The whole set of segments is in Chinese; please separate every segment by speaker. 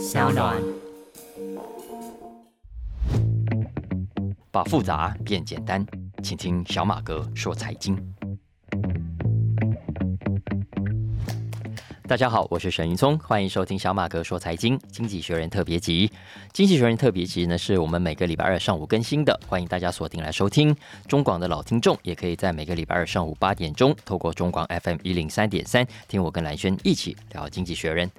Speaker 1: 小暖。
Speaker 2: 把复杂变简单，请听小马哥说财经。大家好，我是沈云聪，欢迎收听小马哥说财经。经济学人特别集，经济学人特别集呢是我们每个礼拜二上午更新的，欢迎大家锁定来收听。中广的老听众也可以在每个礼拜二上午八点钟，透过中广 FM 一零三点三，听我跟蓝轩一起聊经济学人。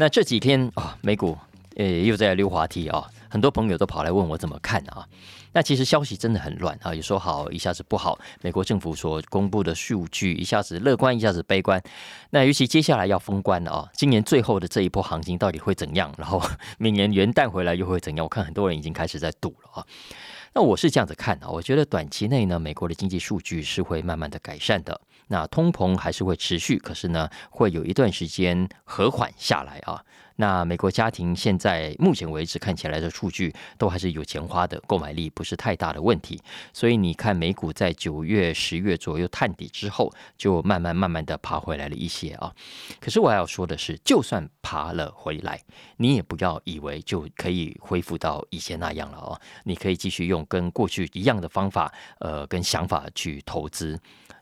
Speaker 2: 那这几天啊，美股呃又在溜滑梯啊，很多朋友都跑来问我怎么看啊。那其实消息真的很乱啊，有说好，一下子不好。美国政府所公布的数据，一下子乐观，一下子悲观。那尤其接下来要封关了啊，今年最后的这一波行情到底会怎样？然后明年元旦回来又会怎样？我看很多人已经开始在赌了啊。那我是这样子看啊，我觉得短期内呢，美国的经济数据是会慢慢的改善的。那通膨还是会持续，可是呢，会有一段时间和缓下来啊。那美国家庭现在目前为止看起来的数据都还是有钱花的，购买力不是太大的问题。所以你看美股在九月、十月左右探底之后，就慢慢慢慢的爬回来了一些啊。可是我要说的是，就算爬了回来，你也不要以为就可以恢复到以前那样了哦。你可以继续用跟过去一样的方法，呃，跟想法去投资。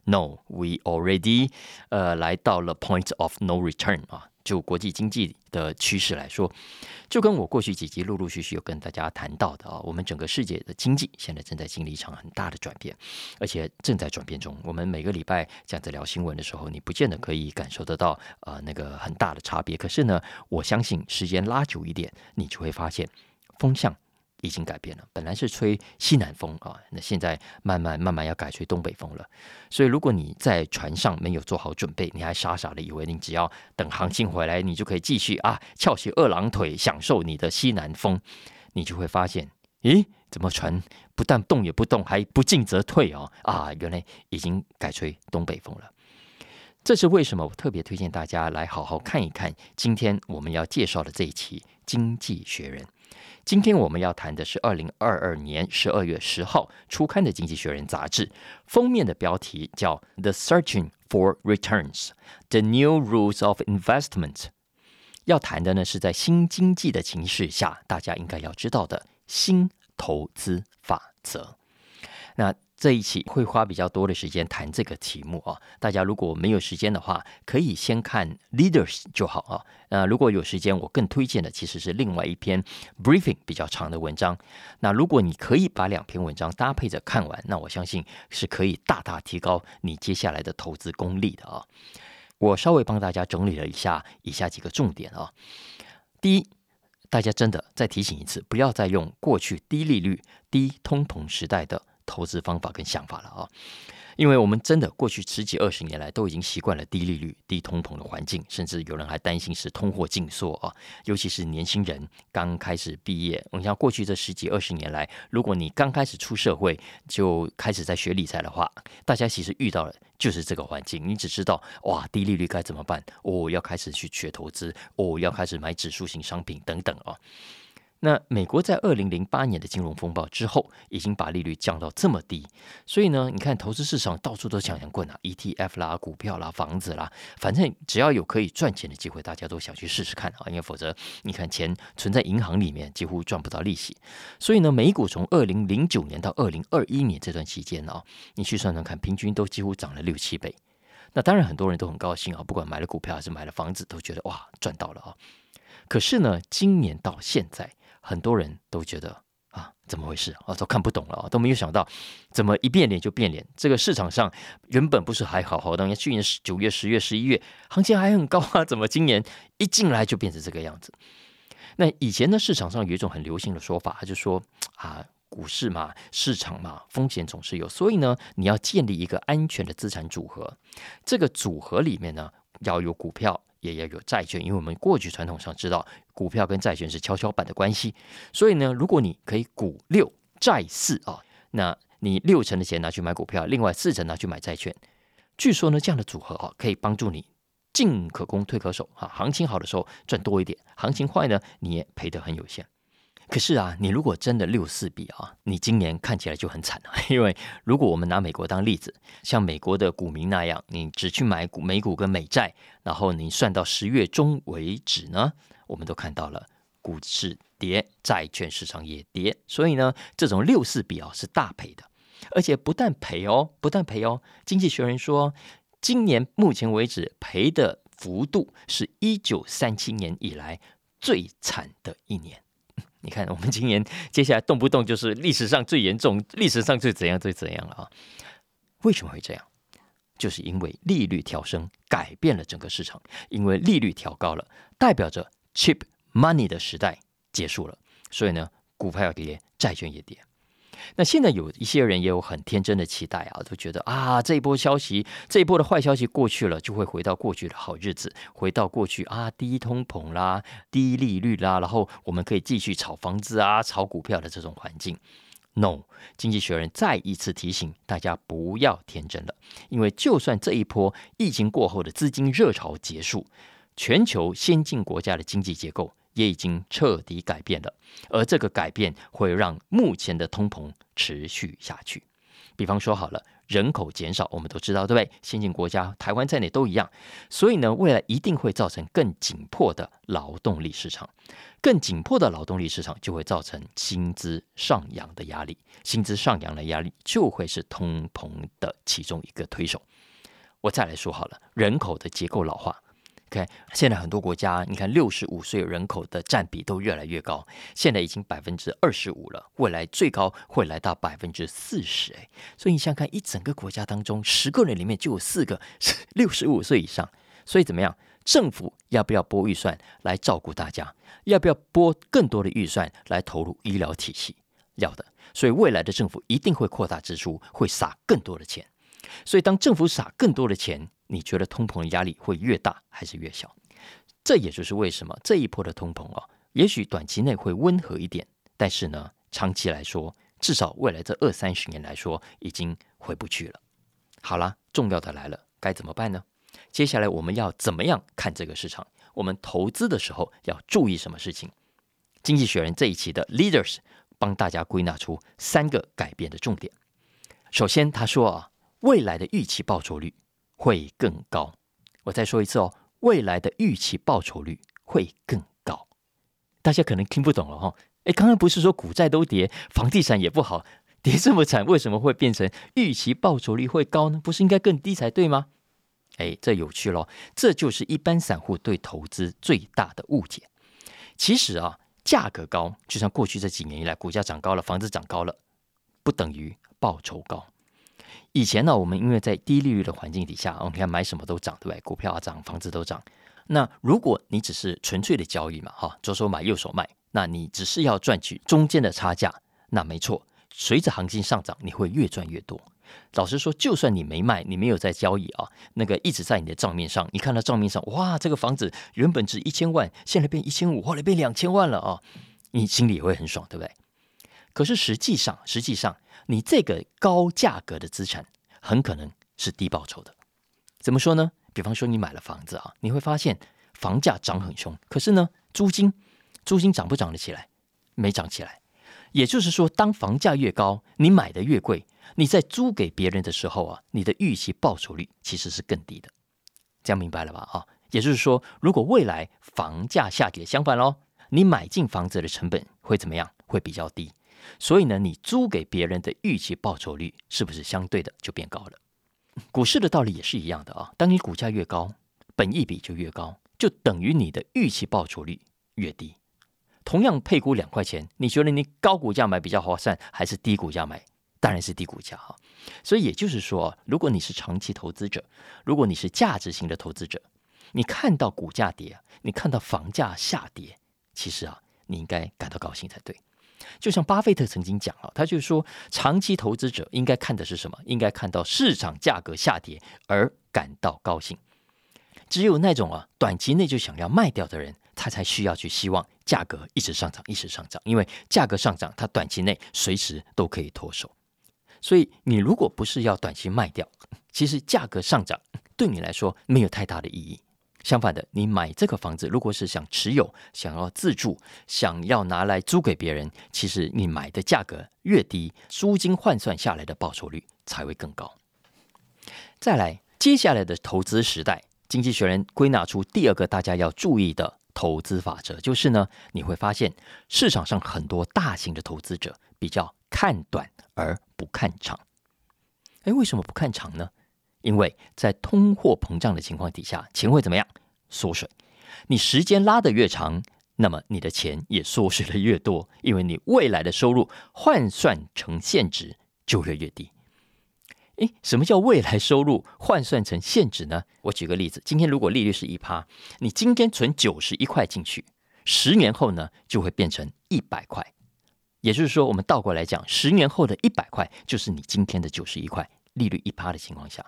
Speaker 2: No, we already 呃来到了 point of no return 啊。就国际经济的趋势来说，就跟我过去几集陆陆续续有跟大家谈到的啊，我们整个世界的经济现在正在经历一场很大的转变，而且正在转变中。我们每个礼拜这样子聊新闻的时候，你不见得可以感受得到呃那个很大的差别。可是呢，我相信时间拉久一点，你就会发现风向。已经改变了，本来是吹西南风啊，那现在慢慢慢慢要改吹东北风了。所以，如果你在船上没有做好准备，你还傻傻的以为你只要等行情回来，你就可以继续啊翘起二郎腿享受你的西南风，你就会发现，咦，怎么船不但动也不动，还不进则退哦啊，原来已经改吹东北风了。这是为什么？我特别推荐大家来好好看一看今天我们要介绍的这一期《经济学人》。今天我们要谈的是二零二二年十二月十号初刊的《经济学人》杂志封面的标题叫《The Searching for Returns: The New Rules of Investment》。要谈的呢是在新经济的情势下，大家应该要知道的新投资法则。那这一期会花比较多的时间谈这个题目啊，大家如果没有时间的话，可以先看 Leaders 就好啊。那如果有时间，我更推荐的其实是另外一篇 Briefing 比较长的文章。那如果你可以把两篇文章搭配着看完，那我相信是可以大大提高你接下来的投资功力的啊。我稍微帮大家整理了一下以下几个重点啊。第一，大家真的再提醒一次，不要再用过去低利率、低通膨时代的。投资方法跟想法了啊，因为我们真的过去十几二十年来都已经习惯了低利率、低通膨的环境，甚至有人还担心是通货紧缩啊。尤其是年轻人刚开始毕业，我像过去这十几二十年来，如果你刚开始出社会就开始在学理财的话，大家其实遇到的就是这个环境。你只知道哇，低利率该怎么办？哦，要开始去学投资，哦，要开始买指数型商品等等啊。那美国在二零零八年的金融风暴之后，已经把利率降到这么低，所以呢，你看投资市场到处都抢抢棍啊，ETF 啦、股票啦、房子啦，反正只要有可以赚钱的机会，大家都想去试试看啊，因为否则你看钱存在银行里面几乎赚不到利息。所以呢，美股从二零零九年到二零二一年这段期间呢，你去算算看，平均都几乎涨了六七倍。那当然很多人都很高兴啊，不管买了股票还是买了房子，都觉得哇赚到了啊。可是呢，今年到现在。很多人都觉得啊，怎么回事啊？都看不懂了啊，都没有想到怎么一变脸就变脸。这个市场上原本不是还好好的，去年九月、十月、十一月行情还很高啊，怎么今年一进来就变成这个样子？那以前的市场上有一种很流行的说法，就说啊，股市嘛，市场嘛，风险总是有，所以呢，你要建立一个安全的资产组合。这个组合里面呢，要有股票。也要有债券，因为我们过去传统上知道股票跟债券是跷跷板的关系，所以呢，如果你可以股六债四啊，那你六成的钱拿去买股票，另外四成拿去买债券，据说呢，这样的组合啊，可以帮助你进可攻退可守啊，行情好的时候赚多一点，行情坏呢，你也赔得很有限。可是啊，你如果真的六四比啊，你今年看起来就很惨了。因为如果我们拿美国当例子，像美国的股民那样，你只去买股美股跟美债，然后你算到十月中为止呢，我们都看到了股市跌，债券市场也跌，所以呢，这种六四比啊是大赔的，而且不但赔哦，不但赔哦。经济学人说，今年目前为止赔的幅度是一九三七年以来最惨的一年。你看，我们今年接下来动不动就是历史上最严重、历史上最怎样、最怎样了啊？为什么会这样？就是因为利率调升改变了整个市场，因为利率调高了，代表着 cheap money 的时代结束了，所以呢，股票要跌，债券也跌。那现在有一些人也有很天真的期待啊，都觉得啊，这一波消息，这一波的坏消息过去了，就会回到过去的好日子，回到过去啊，低通膨啦，低利率啦，然后我们可以继续炒房子啊，炒股票的这种环境。No，经济学人再一次提醒大家不要天真了，因为就算这一波疫情过后的资金热潮结束，全球先进国家的经济结构也已经彻底改变了，而这个改变会让目前的通膨持续下去。比方说好了。人口减少，我们都知道，对不对？先进国家，台湾在内都一样。所以呢，未来一定会造成更紧迫的劳动力市场，更紧迫的劳动力市场就会造成薪资上扬的压力，薪资上扬的压力就会是通膨的其中一个推手。我再来说好了，人口的结构老化。OK，现在很多国家，你看六十五岁人口的占比都越来越高，现在已经百分之二十五了，未来最高会来到百分之四十。哎，所以你想看，一整个国家当中，十个人里面就有四个是 六十五岁以上。所以怎么样？政府要不要拨预算来照顾大家？要不要拨更多的预算来投入医疗体系？要的。所以未来的政府一定会扩大支出，会撒更多的钱。所以当政府撒更多的钱。你觉得通膨的压力会越大还是越小？这也就是为什么这一波的通膨啊，也许短期内会温和一点，但是呢，长期来说，至少未来这二三十年来说，已经回不去了。好了，重要的来了，该怎么办呢？接下来我们要怎么样看这个市场？我们投资的时候要注意什么事情？经济学人这一期的 Leaders 帮大家归纳出三个改变的重点。首先，他说啊，未来的预期报酬率。会更高。我再说一次哦，未来的预期报酬率会更高。大家可能听不懂了哈。哎，刚刚不是说股债都跌，房地产也不好，跌这么惨，为什么会变成预期报酬率会高呢？不是应该更低才对吗？哎，这有趣咯。这就是一般散户对投资最大的误解。其实啊，价格高，就像过去这几年以来，股价涨高了，房子涨高了，不等于报酬高。以前呢，我们因为在低利率的环境底下，我们看买什么都涨，对不对？股票啊涨，房子都涨。那如果你只是纯粹的交易嘛，哈，左手买右手卖，那你只是要赚取中间的差价，那没错。随着行情上涨，你会越赚越多。老实说，就算你没卖，你没有在交易啊，那个一直在你的账面上，你看到账面上，哇，这个房子原本值一千万，现在变一千五，后来变两千万了啊，你心里也会很爽，对不对？可是实际上，实际上。你这个高价格的资产很可能是低报酬的，怎么说呢？比方说你买了房子啊，你会发现房价涨很凶，可是呢，租金租金涨不涨得起来？没涨起来。也就是说，当房价越高，你买的越贵，你在租给别人的时候啊，你的预期报酬率其实是更低的。这样明白了吧？啊，也就是说，如果未来房价下跌，相反喽，你买进房子的成本会怎么样？会比较低。所以呢，你租给别人的预期报酬率是不是相对的就变高了？股市的道理也是一样的啊。当你股价越高，本益比就越高，就等于你的预期报酬率越低。同样配股两块钱，你觉得你高股价买比较划算，还是低股价买？当然是低股价哈。所以也就是说，如果你是长期投资者，如果你是价值型的投资者，你看到股价跌，你看到房价下跌，其实啊，你应该感到高兴才对。就像巴菲特曾经讲啊，他就说，长期投资者应该看的是什么？应该看到市场价格下跌而感到高兴。只有那种啊，短期内就想要卖掉的人，他才需要去希望价格一直上涨，一直上涨。因为价格上涨，他短期内随时都可以脱手。所以，你如果不是要短期卖掉，其实价格上涨对你来说没有太大的意义。相反的，你买这个房子，如果是想持有、想要自住、想要拿来租给别人，其实你买的价格越低，租金换算下来的报酬率才会更高。再来，接下来的投资时代，经济学人归纳出第二个大家要注意的投资法则，就是呢，你会发现市场上很多大型的投资者比较看短而不看长。哎，为什么不看长呢？因为在通货膨胀的情况底下，钱会怎么样？缩水。你时间拉得越长，那么你的钱也缩水的越多，因为你未来的收入换算成现值就会越低。诶，什么叫未来收入换算成现值呢？我举个例子，今天如果利率是一趴，你今天存九十一块进去，十年后呢就会变成一百块。也就是说，我们倒过来讲，十年后的一百块就是你今天的九十一块。利率一趴的情况下，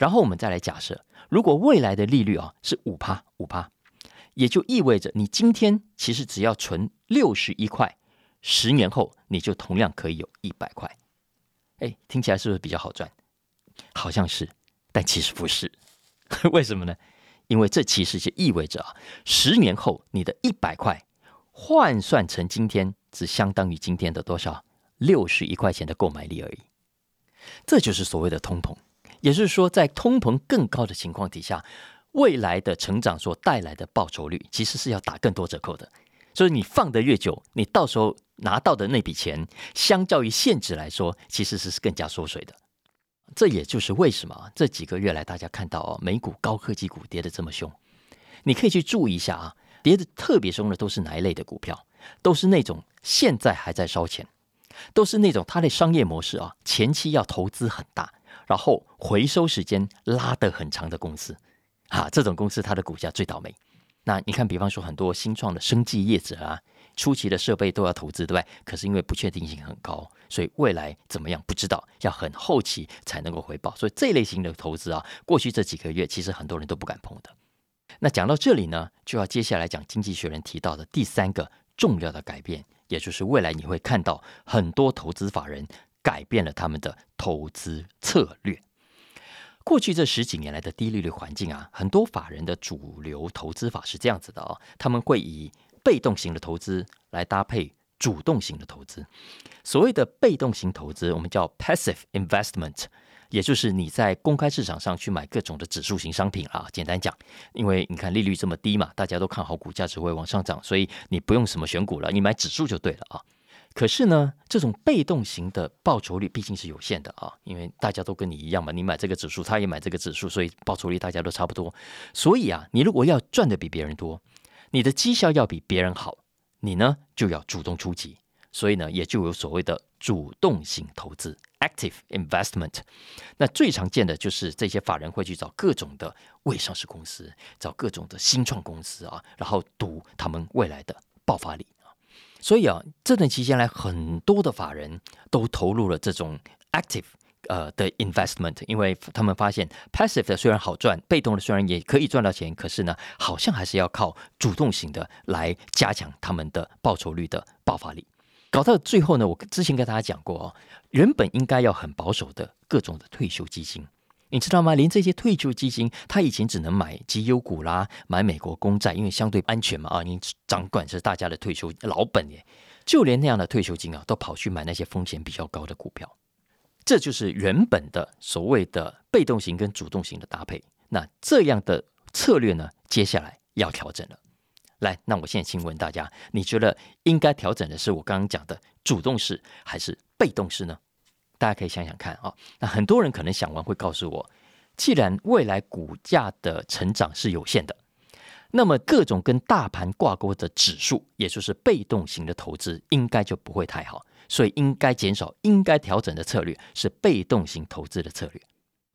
Speaker 2: 然后我们再来假设，如果未来的利率啊是五趴五趴，也就意味着你今天其实只要存六十一块，十年后你就同样可以有一百块。哎，听起来是不是比较好赚？好像是，但其实不是。为什么呢？因为这其实就意味着啊，十年后你的一百块换算成今天，只相当于今天的多少？六十一块钱的购买力而已。这就是所谓的通膨，也就是说，在通膨更高的情况底下，未来的成长所带来的报酬率其实是要打更多折扣的。所以你放得越久，你到时候拿到的那笔钱，相较于现值来说，其实是更加缩水的。这也就是为什么这几个月来大家看到哦，美股高科技股跌得这么凶。你可以去注意一下啊，跌得特别凶的都是哪一类的股票？都是那种现在还在烧钱。都是那种它的商业模式啊，前期要投资很大，然后回收时间拉得很长的公司啊，这种公司它的股价最倒霉。那你看，比方说很多新创的生技业者啊，初期的设备都要投资，对不对？可是因为不确定性很高，所以未来怎么样不知道，要很后期才能够回报。所以这类型的投资啊，过去这几个月其实很多人都不敢碰的。那讲到这里呢，就要接下来讲《经济学人》提到的第三个重要的改变。也就是未来你会看到很多投资法人改变了他们的投资策略。过去这十几年来的低利率环境啊，很多法人的主流投资法是这样子的啊，他们会以被动型的投资来搭配主动型的投资。所谓的被动型投资，我们叫 passive investment。也就是你在公开市场上去买各种的指数型商品啊，简单讲，因为你看利率这么低嘛，大家都看好股价只会往上涨，所以你不用什么选股了，你买指数就对了啊。可是呢，这种被动型的报酬率毕竟是有限的啊，因为大家都跟你一样嘛，你买这个指数，他也买这个指数，所以报酬率大家都差不多。所以啊，你如果要赚的比别人多，你的绩效要比别人好，你呢就要主动出击。所以呢，也就有所谓的主动型投资。Active investment，那最常见的就是这些法人会去找各种的未上市公司，找各种的新创公司啊，然后赌他们未来的爆发力。所以啊，这段期间来，很多的法人都投入了这种 active 呃的 investment，因为他们发现 passive 的虽然好赚，被动的虽然也可以赚到钱，可是呢，好像还是要靠主动型的来加强他们的报酬率的爆发力。搞到最后呢，我之前跟大家讲过哦，原本应该要很保守的各种的退休基金，你知道吗？连这些退休基金，他以前只能买绩优股啦，买美国公债，因为相对安全嘛啊，你掌管着大家的退休老本耶。就连那样的退休金啊，都跑去买那些风险比较高的股票。这就是原本的所谓的被动型跟主动型的搭配。那这样的策略呢，接下来要调整了。来，那我现在请问大家，你觉得应该调整的是我刚刚讲的主动式还是被动式呢？大家可以想想看啊。那很多人可能想完会告诉我，既然未来股价的成长是有限的，那么各种跟大盘挂钩的指数，也就是被动型的投资，应该就不会太好，所以应该减少、应该调整的策略是被动型投资的策略。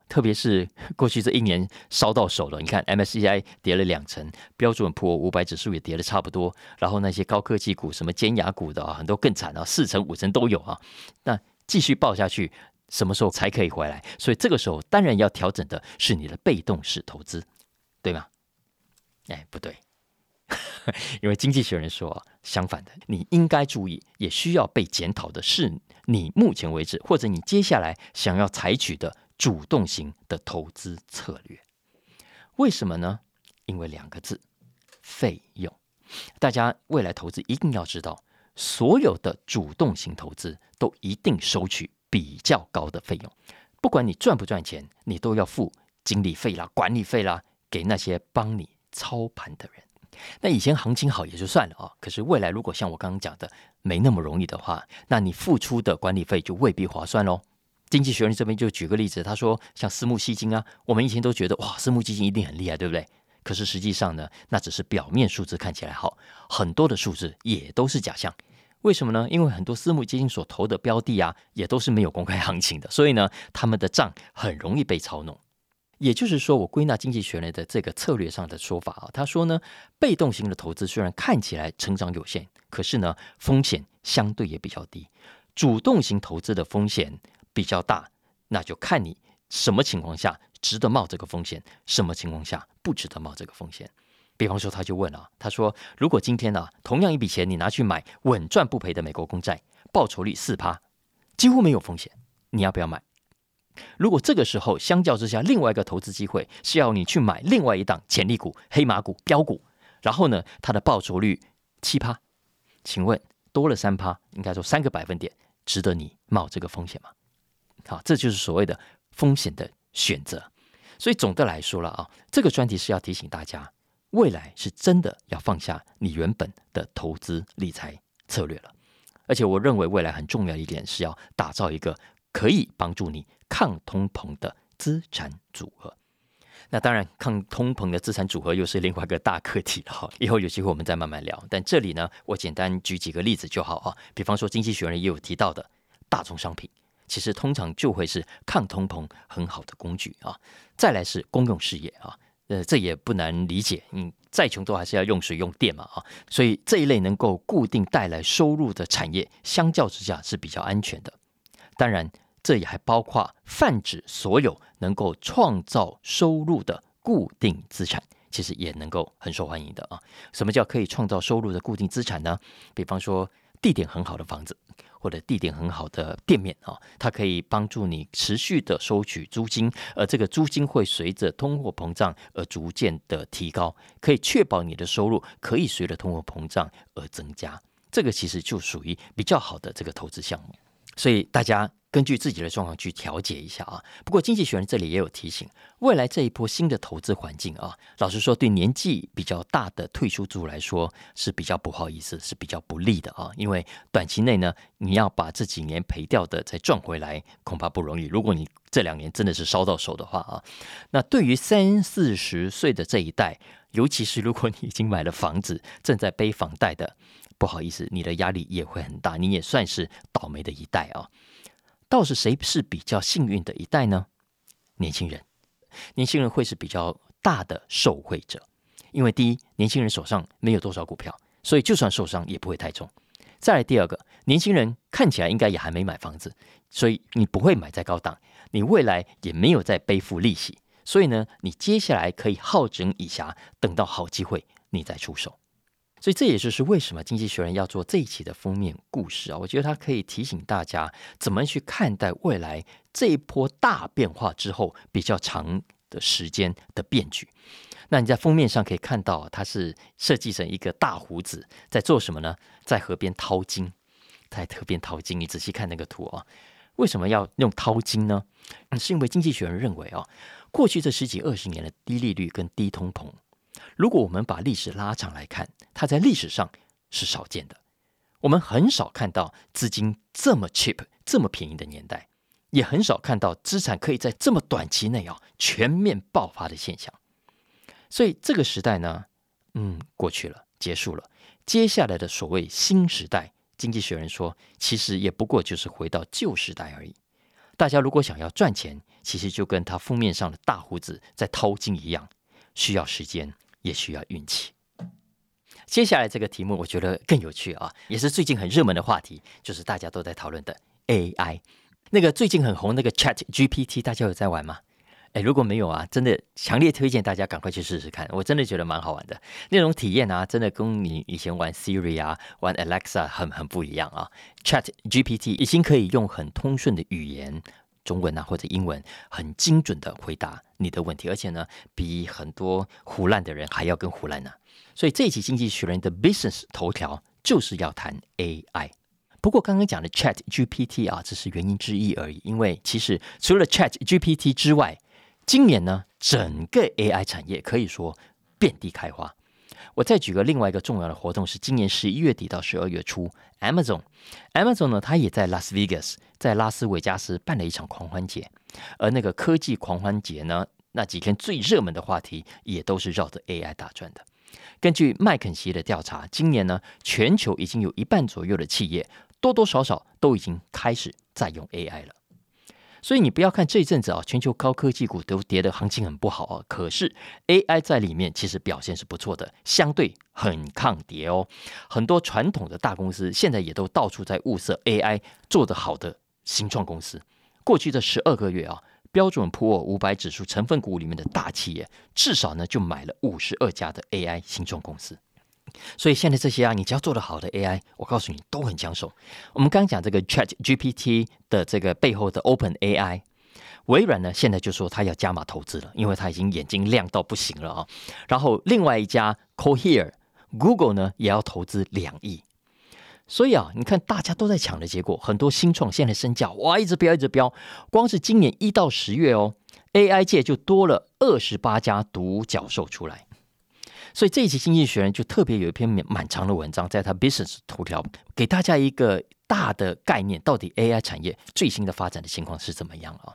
Speaker 2: 特别是 过去这一年烧到手了，你看 MSCI 跌了两成，标准普尔五百指数也跌了差不多，然后那些高科技股、什么尖牙股的啊，很多更惨啊，四成五成都有啊。那继续爆下去，什么时候才可以回来？所以这个时候当然要调整的是你的被动式投资，对吗？哎，不对，因为经济学人说，相反的，你应该注意，也需要被检讨的是你目前为止或者你接下来想要采取的。主动型的投资策略，为什么呢？因为两个字，费用。大家未来投资一定要知道，所有的主动型投资都一定收取比较高的费用。不管你赚不赚钱，你都要付经理费啦、管理费啦，给那些帮你操盘的人。那以前行情好也就算了啊，可是未来如果像我刚刚讲的没那么容易的话，那你付出的管理费就未必划算喽。经济学人这边就举个例子，他说像私募基金啊，我们以前都觉得哇，私募基金一定很厉害，对不对？可是实际上呢，那只是表面数字看起来好，很多的数字也都是假象。为什么呢？因为很多私募基金所投的标的啊，也都是没有公开行情的，所以呢，他们的账很容易被操弄。也就是说，我归纳经济学人的这个策略上的说法啊，他说呢，被动型的投资虽然看起来成长有限，可是呢，风险相对也比较低。主动型投资的风险比较大，那就看你什么情况下值得冒这个风险，什么情况下不值得冒这个风险。比方说，他就问了，他说，如果今天呢，同样一笔钱你拿去买稳赚不赔的美国公债，报酬率四趴，几乎没有风险，你要不要买？如果这个时候相较之下，另外一个投资机会是要你去买另外一档潜力股、黑马股、标股，然后呢，它的报酬率七趴，请问多了三趴，应该说三个百分点，值得你冒这个风险吗？好，这就是所谓的风险的选择。所以总的来说了啊，这个专题是要提醒大家，未来是真的要放下你原本的投资理财策略了。而且我认为未来很重要一点是要打造一个可以帮助你。抗通膨的资产组合，那当然，抗通膨的资产组合又是另外一个大课题了哈。以后有机会我们再慢慢聊。但这里呢，我简单举几个例子就好啊。比方说，经济学人也有提到的大宗商品，其实通常就会是抗通膨很好的工具啊。再来是公用事业啊，呃，这也不难理解，嗯，再穷都还是要用水用电嘛啊。所以这一类能够固定带来收入的产业，相较之下是比较安全的。当然。这也还包括泛指所有能够创造收入的固定资产，其实也能够很受欢迎的啊。什么叫可以创造收入的固定资产呢？比方说地点很好的房子，或者地点很好的店面啊，它可以帮助你持续的收取租金，而这个租金会随着通货膨胀而逐渐的提高，可以确保你的收入可以随着通货膨胀而增加。这个其实就属于比较好的这个投资项目，所以大家。根据自己的状况去调节一下啊。不过经济学人这里也有提醒，未来这一波新的投资环境啊，老实说，对年纪比较大的退休族来说是比较不好意思，是比较不利的啊。因为短期内呢，你要把这几年赔掉的再赚回来，恐怕不容易。如果你这两年真的是烧到手的话啊，那对于三四十岁的这一代，尤其是如果你已经买了房子，正在背房贷的，不好意思，你的压力也会很大，你也算是倒霉的一代啊。倒是谁是比较幸运的一代呢？年轻人，年轻人会是比较大的受惠者，因为第一，年轻人手上没有多少股票，所以就算受伤也不会太重。再来第二个，年轻人看起来应该也还没买房子，所以你不会买在高档，你未来也没有在背负利息，所以呢，你接下来可以好整以暇，等到好机会你再出手。所以这也就是为什么《经济学人》要做这一期的封面故事啊？我觉得它可以提醒大家怎么去看待未来这一波大变化之后比较长的时间的变局。那你在封面上可以看到，它是设计成一个大胡子在做什么呢？在河边掏金，在河边掏金。你仔细看那个图啊，为什么要用掏金呢？是因为《经济学人》认为啊，过去这十几二十年的低利率跟低通膨。如果我们把历史拉长来看，它在历史上是少见的。我们很少看到资金这么 cheap、这么便宜的年代，也很少看到资产可以在这么短期内啊全面爆发的现象。所以这个时代呢，嗯，过去了，结束了。接下来的所谓新时代，经济学人说，其实也不过就是回到旧时代而已。大家如果想要赚钱，其实就跟他封面上的大胡子在掏金一样，需要时间。也需要运气。接下来这个题目我觉得更有趣啊，也是最近很热门的话题，就是大家都在讨论的 AI。那个最近很红那个 Chat GPT，大家有在玩吗？哎，如果没有啊，真的强烈推荐大家赶快去试试看，我真的觉得蛮好玩的。那种体验啊，真的跟你以前玩 Siri 啊、玩 Alexa 很很不一样啊。Chat GPT 已经可以用很通顺的语言。中文啊，或者英文，很精准的回答你的问题，而且呢，比很多胡乱的人还要更胡乱呢。所以这一期《经济学人》的 Business 头条就是要谈 AI。不过刚刚讲的 Chat GPT 啊，只是原因之一而已。因为其实除了 Chat GPT 之外，今年呢，整个 AI 产业可以说遍地开花。我再举个另外一个重要的活动，是今年十一月底到十二月初，Amazon，Amazon 呢，它也在 Las Vegas，在拉斯维加斯办了一场狂欢节，而那个科技狂欢节呢，那几天最热门的话题也都是绕着 AI 打转的。根据麦肯锡的调查，今年呢，全球已经有一半左右的企业多多少少都已经开始在用 AI 了。所以你不要看这一阵子啊，全球高科技股都跌的行情很不好啊。可是 AI 在里面其实表现是不错的，相对很抗跌哦。很多传统的大公司现在也都到处在物色 AI 做得好的新创公司。过去这十二个月啊，标准普尔五百指数成分股里面的大企业，至少呢就买了五十二家的 AI 新创公司。所以现在这些啊，你只要做得好的 AI，我告诉你都很抢手。我们刚讲这个 Chat GPT 的这个背后的 Open AI，微软呢现在就说他要加码投资了，因为他已经眼睛亮到不行了啊。然后另外一家 Cohere，Google 呢也要投资两亿。所以啊，你看大家都在抢的结果，很多新创现在身价哇一直飙一直飙，光是今年一到十月哦，AI 界就多了二十八家独角兽出来。所以这一期《经济学人》就特别有一篇蛮长的文章，在他 Business 头条给大家一个大的概念，到底 AI 产业最新的发展的情况是怎么样啊？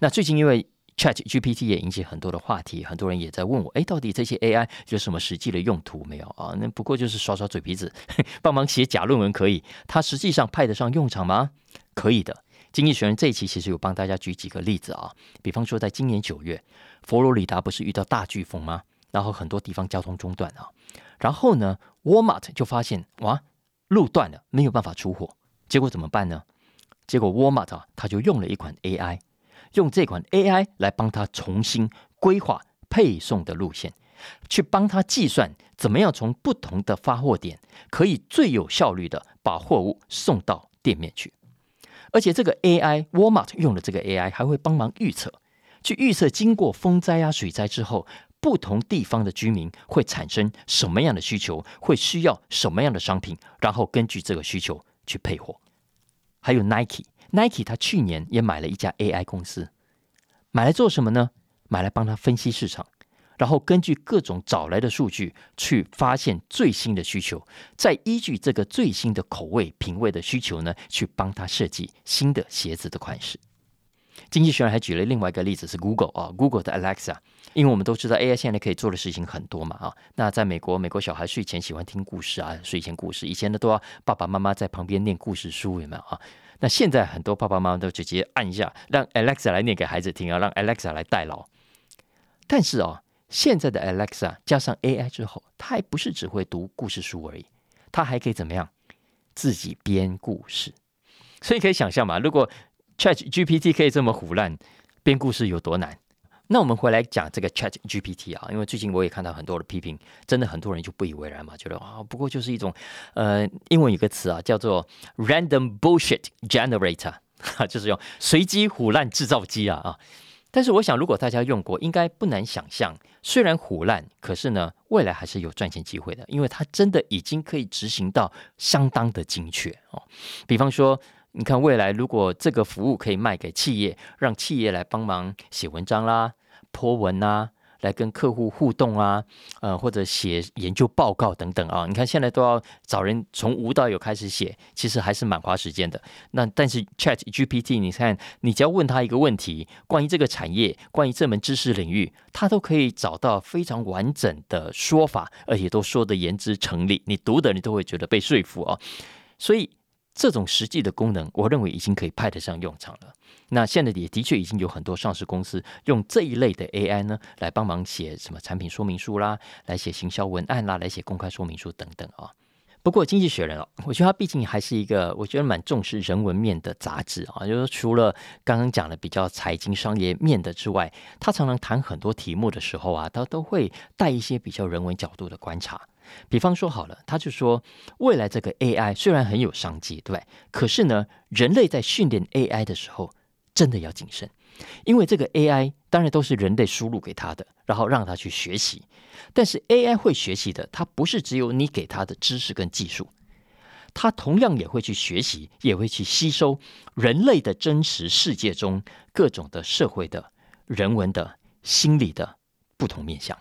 Speaker 2: 那最近因为 Chat GPT 也引起很多的话题，很多人也在问我，哎，到底这些 AI 有什么实际的用途没有啊？那不过就是耍耍嘴皮子，帮忙写假论文可以，它实际上派得上用场吗？可以的。《经济学人》这一期其实有帮大家举几个例子啊，比方说在今年九月，佛罗里达不是遇到大飓风吗？然后很多地方交通中断啊，然后呢，Walmart 就发现哇，路断了，没有办法出货，结果怎么办呢？结果 Walmart 啊，他就用了一款 AI，用这款 AI 来帮他重新规划配送的路线，去帮他计算怎么样从不同的发货点可以最有效率的把货物送到店面去，而且这个 AI Walmart 用的这个 AI 还会帮忙预测，去预测经过风灾啊、水灾之后。不同地方的居民会产生什么样的需求，会需要什么样的商品，然后根据这个需求去配货。还有 Nike，Nike 他去年也买了一家 AI 公司，买来做什么呢？买来帮他分析市场，然后根据各种找来的数据去发现最新的需求，再依据这个最新的口味品味的需求呢，去帮他设计新的鞋子的款式。经济学人还举了另外一个例子，是 Google 啊，Google 的 Alexa。因为我们都知道 AI 现在可以做的事情很多嘛啊，那在美国，美国小孩睡前喜欢听故事啊，睡前故事以前呢都要爸爸妈妈在旁边念故事书，有没有啊？那现在很多爸爸妈妈都直接按一下，让 Alexa 来念给孩子听啊，让 Alexa 来代劳。但是哦，现在的 Alexa 加上 AI 之后，它还不是只会读故事书而已，它还可以怎么样？自己编故事。所以可以想象嘛，如果 Chat GPT 可以这么胡乱编故事，有多难？那我们回来讲这个 Chat GPT 啊，因为最近我也看到很多的批评，真的很多人就不以为然嘛，觉得啊，不过就是一种呃，英文有个词啊，叫做 Random Bullshit Generator，就是用随机胡乱制造机啊啊。但是我想，如果大家用过，应该不难想象，虽然唬烂，可是呢，未来还是有赚钱机会的，因为它真的已经可以执行到相当的精确哦。比方说。你看，未来如果这个服务可以卖给企业，让企业来帮忙写文章啦、泼文啊，来跟客户互动啊，呃，或者写研究报告等等啊。你看现在都要找人从无到有开始写，其实还是蛮花时间的。那但是 Chat GPT，你看，你只要问他一个问题，关于这个产业、关于这门知识领域，他都可以找到非常完整的说法，而且都说的言之成理，你读的你都会觉得被说服啊。所以。这种实际的功能，我认为已经可以派得上用场了。那现在也的确已经有很多上市公司用这一类的 AI 呢，来帮忙写什么产品说明书啦，来写行销文案啦，来写公开说明书等等啊。不过《经济学人》哦，我觉得它毕竟还是一个我觉得蛮重视人文面的杂志啊。就是除了刚刚讲的比较财经商业面的之外，他常常谈很多题目的时候啊，他都会带一些比较人文角度的观察。比方说好了，他就说未来这个 AI 虽然很有商机，对可是呢，人类在训练 AI 的时候真的要谨慎，因为这个 AI 当然都是人类输入给他的，然后让他去学习。但是 AI 会学习的，它不是只有你给他的知识跟技术，它同样也会去学习，也会去吸收人类的真实世界中各种的社会的人文的心理的不同面向。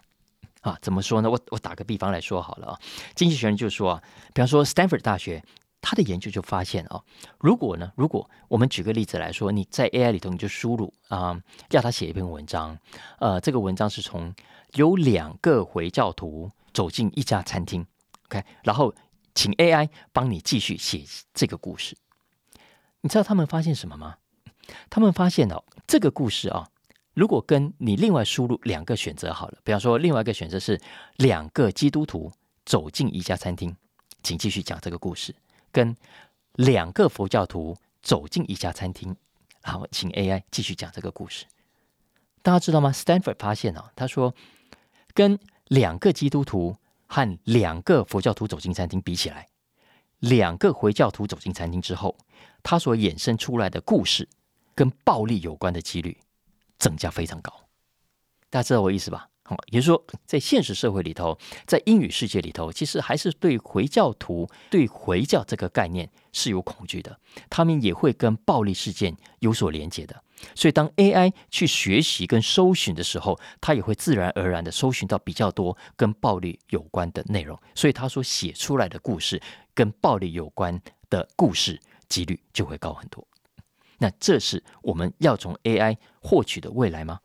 Speaker 2: 啊，怎么说呢？我我打个比方来说好了啊，经济学人就说啊，比方说 Stanford 大学，他的研究就发现啊，如果呢，如果我们举个例子来说，你在 AI 里头你就输入啊，要他写一篇文章，呃，这个文章是从有两个回教徒走进一家餐厅，OK，然后请 AI 帮你继续写这个故事，你知道他们发现什么吗？他们发现哦，这个故事啊。如果跟你另外输入两个选择好了，比方说另外一个选择是两个基督徒走进一家餐厅，请继续讲这个故事；跟两个佛教徒走进一家餐厅，然后请 AI 继续讲这个故事。大家知道吗？Stanford 发现啊，他说跟两个基督徒和两个佛教徒走进餐厅比起来，两个回教徒走进餐厅之后，他所衍生出来的故事跟暴力有关的几率。增加非常高，大家知道我意思吧？好，也就是说，在现实社会里头，在英语世界里头，其实还是对回教徒、对回教这个概念是有恐惧的。他们也会跟暴力事件有所连接的。所以，当 AI 去学习跟搜寻的时候，它也会自然而然的搜寻到比较多跟暴力有关的内容。所以，他所写出来的故事跟暴力有关的故事几率就会高很多。那这是我们要从 AI 获取的未来吗？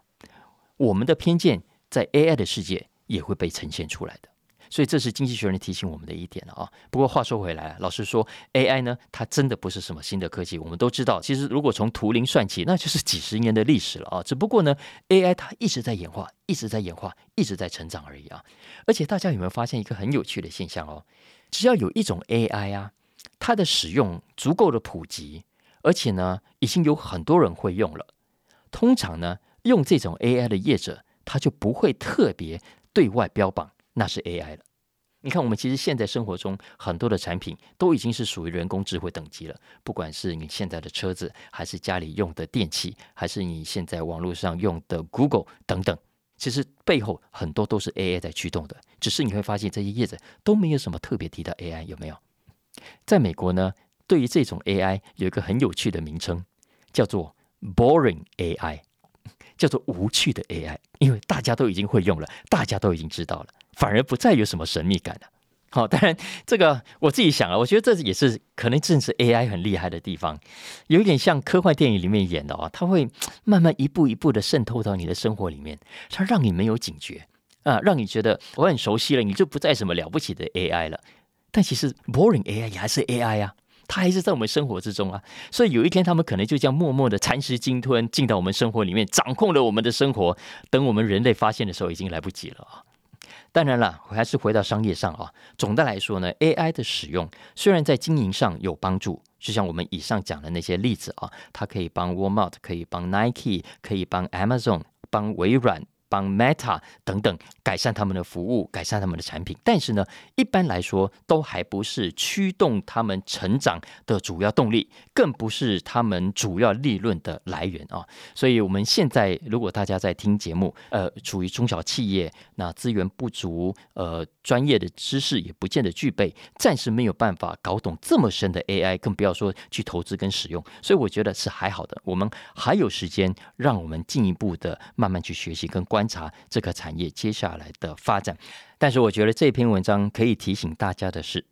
Speaker 2: 我们的偏见在 AI 的世界也会被呈现出来的，所以这是经济学人提醒我们的一点啊。不过话说回来，老实说，AI 呢，它真的不是什么新的科技。我们都知道，其实如果从图灵算起，那就是几十年的历史了啊。只不过呢，AI 它一直在演化，一直在演化，一直在成长而已啊。而且大家有没有发现一个很有趣的现象哦？只要有一种 AI 啊，它的使用足够的普及。而且呢，已经有很多人会用了。通常呢，用这种 AI 的业者，他就不会特别对外标榜那是 AI 了。你看，我们其实现在生活中很多的产品都已经是属于人工智慧等级了。不管是你现在的车子，还是家里用的电器，还是你现在网络上用的 Google 等等，其实背后很多都是 AI 在驱动的。只是你会发现这些业者都没有什么特别提到 AI，有没有？在美国呢？对于这种 AI 有一个很有趣的名称，叫做 “boring AI”，叫做无趣的 AI，因为大家都已经会用了，大家都已经知道了，反而不再有什么神秘感了。好，当然这个我自己想啊，我觉得这也是可能正是 AI 很厉害的地方，有一点像科幻电影里面演的啊，它会慢慢一步一步的渗透到你的生活里面，它让你没有警觉啊，让你觉得我很熟悉了，你就不再什么了不起的 AI 了。但其实 boring AI 也还是 AI 呀。它还是在我们生活之中啊，所以有一天他们可能就这样默默的蚕食鲸吞进到我们生活里面，掌控了我们的生活。等我们人类发现的时候，已经来不及了啊！当然了，还是回到商业上啊。总的来说呢，AI 的使用虽然在经营上有帮助，就像我们以上讲的那些例子啊，它可以帮 Walmart，可以帮 Nike，可以帮 Amazon，帮微软。帮 Meta 等等改善他们的服务，改善他们的产品，但是呢，一般来说都还不是驱动他们成长的主要动力，更不是他们主要利润的来源啊。所以，我们现在如果大家在听节目，呃，处于中小企业，那资源不足，呃，专业的知识也不见得具备，暂时没有办法搞懂这么深的 AI，更不要说去投资跟使用。所以，我觉得是还好的，我们还有时间，让我们进一步的慢慢去学习跟关。观察这个产业接下来的发展，但是我觉得这篇文章可以提醒大家的是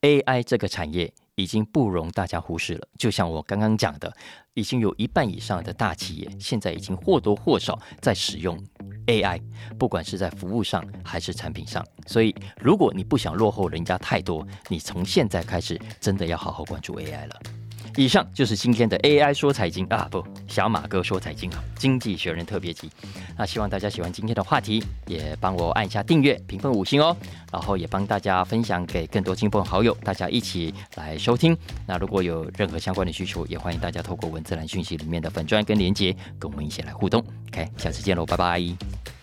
Speaker 2: ，AI 这个产业已经不容大家忽视了。就像我刚刚讲的，已经有一半以上的大企业现在已经或多或少在使用 AI，不管是在服务上还是产品上。所以，如果你不想落后人家太多，你从现在开始真的要好好关注 AI 了。以上就是今天的 AI 说财经啊，不，小马哥说财经啊，经济学人特别集。那希望大家喜欢今天的话题，也帮我按一下订阅、评分五星哦，然后也帮大家分享给更多亲朋好友，大家一起来收听。那如果有任何相关的需求，也欢迎大家透过文字栏讯息里面的粉砖跟连接，跟我们一起来互动。OK，下次见喽，拜拜。